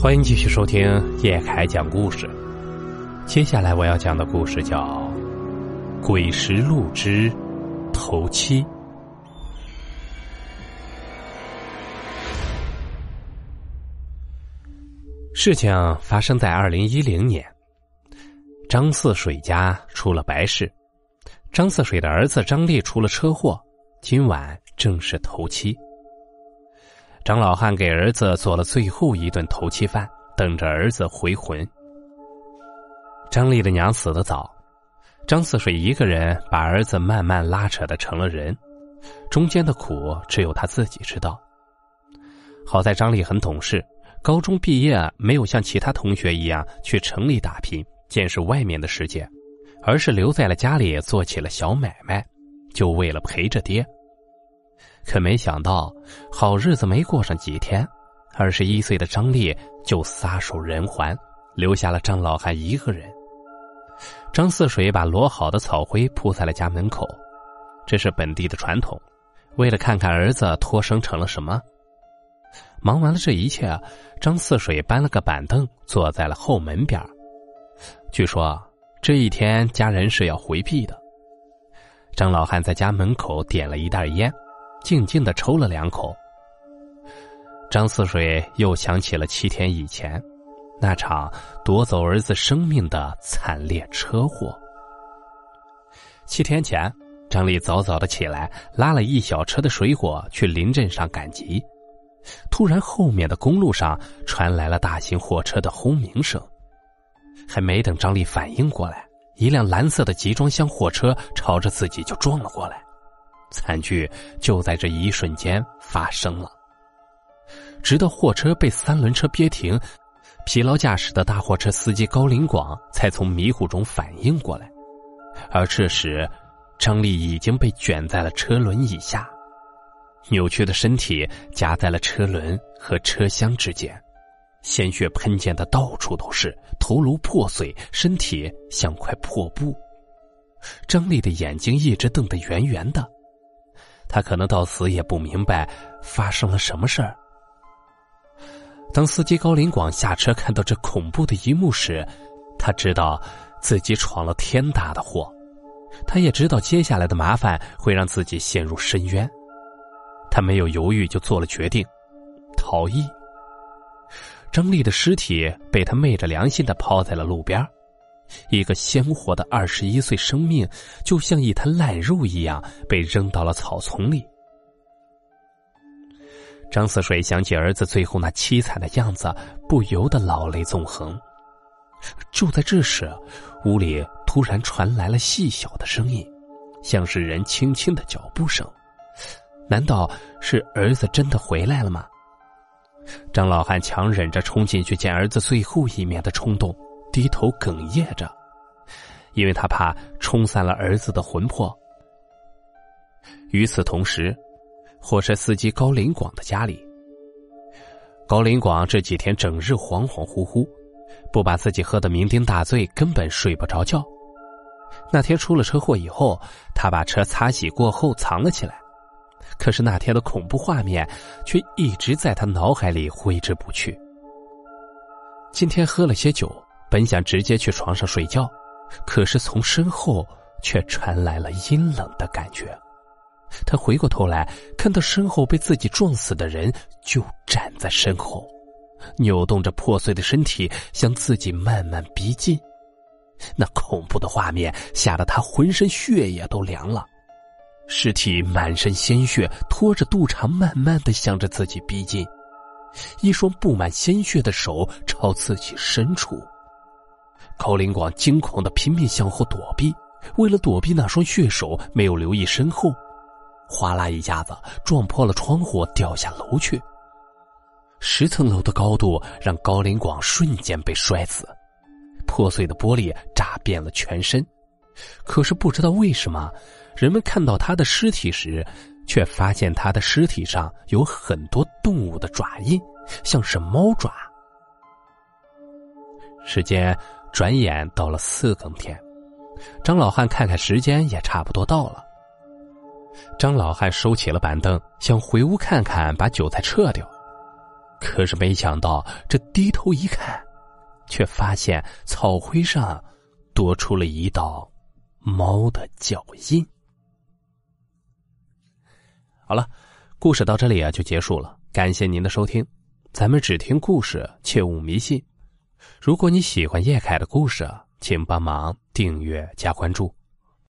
欢迎继续收听叶凯讲故事。接下来我要讲的故事叫《鬼石路之头七》。事情发生在二零一零年，张四水家出了白事，张四水的儿子张立出了车祸，今晚正是头七。张老汉给儿子做了最后一顿头七饭，等着儿子回魂。张丽的娘死得早，张四水一个人把儿子慢慢拉扯的成了人，中间的苦只有他自己知道。好在张丽很懂事，高中毕业没有像其他同学一样去城里打拼见识外面的世界，而是留在了家里做起了小买卖，就为了陪着爹。可没想到，好日子没过上几天，二十一岁的张丽就撒手人寰，留下了张老汉一个人。张四水把摞好的草灰铺在了家门口，这是本地的传统，为了看看儿子托生成了什么。忙完了这一切，张四水搬了个板凳坐在了后门边据说这一天家人是要回避的。张老汉在家门口点了一袋烟。静静的抽了两口，张四水又想起了七天以前那场夺走儿子生命的惨烈车祸。七天前，张丽早早的起来，拉了一小车的水果去临镇上赶集。突然，后面的公路上传来了大型货车的轰鸣声，还没等张丽反应过来，一辆蓝色的集装箱货车朝着自己就撞了过来。惨剧就在这一瞬间发生了。直到货车被三轮车憋停，疲劳驾驶的大货车司机高林广才从迷糊中反应过来，而这时，张丽已经被卷在了车轮以下，扭曲的身体夹在了车轮和车厢之间，鲜血喷溅的到处都是，头颅破碎，身体像块破布。张丽的眼睛一直瞪得圆圆的。他可能到死也不明白发生了什么事儿。当司机高林广下车看到这恐怖的一幕时，他知道自己闯了天大的祸，他也知道接下来的麻烦会让自己陷入深渊。他没有犹豫，就做了决定：逃逸。张丽的尸体被他昧着良心的抛在了路边。一个鲜活的二十一岁生命，就像一滩烂肉一样被扔到了草丛里。张四水想起儿子最后那凄惨的样子，不由得老泪纵横。就在这时，屋里突然传来了细小的声音，像是人轻轻的脚步声。难道是儿子真的回来了吗？张老汉强忍着冲进去见儿子最后一面的冲动。低头哽咽着，因为他怕冲散了儿子的魂魄。与此同时，货车司机高林广的家里，高林广这几天整日恍恍惚惚，不把自己喝得酩酊大醉，根本睡不着觉。那天出了车祸以后，他把车擦洗过后藏了起来，可是那天的恐怖画面却一直在他脑海里挥之不去。今天喝了些酒。本想直接去床上睡觉，可是从身后却传来了阴冷的感觉。他回过头来，看到身后被自己撞死的人就站在身后，扭动着破碎的身体向自己慢慢逼近。那恐怖的画面吓得他浑身血液都凉了。尸体满身鲜血，拖着肚肠，慢慢的向着自己逼近，一双布满鲜血的手朝自己伸出。高林广惊恐的拼命向后躲避，为了躲避那双血手，没有留意身后，哗啦一下子撞破了窗户，掉下楼去。十层楼的高度让高林广瞬间被摔死，破碎的玻璃炸遍了全身。可是不知道为什么，人们看到他的尸体时，却发现他的尸体上有很多动物的爪印，像是猫爪。时间。转眼到了四更天，张老汉看看时间，也差不多到了。张老汉收起了板凳，想回屋看看，把韭菜撤掉。可是没想到，这低头一看，却发现草灰上多出了一道猫的脚印。好了，故事到这里啊就结束了。感谢您的收听，咱们只听故事，切勿迷信。如果你喜欢叶凯的故事，请帮忙订阅加关注。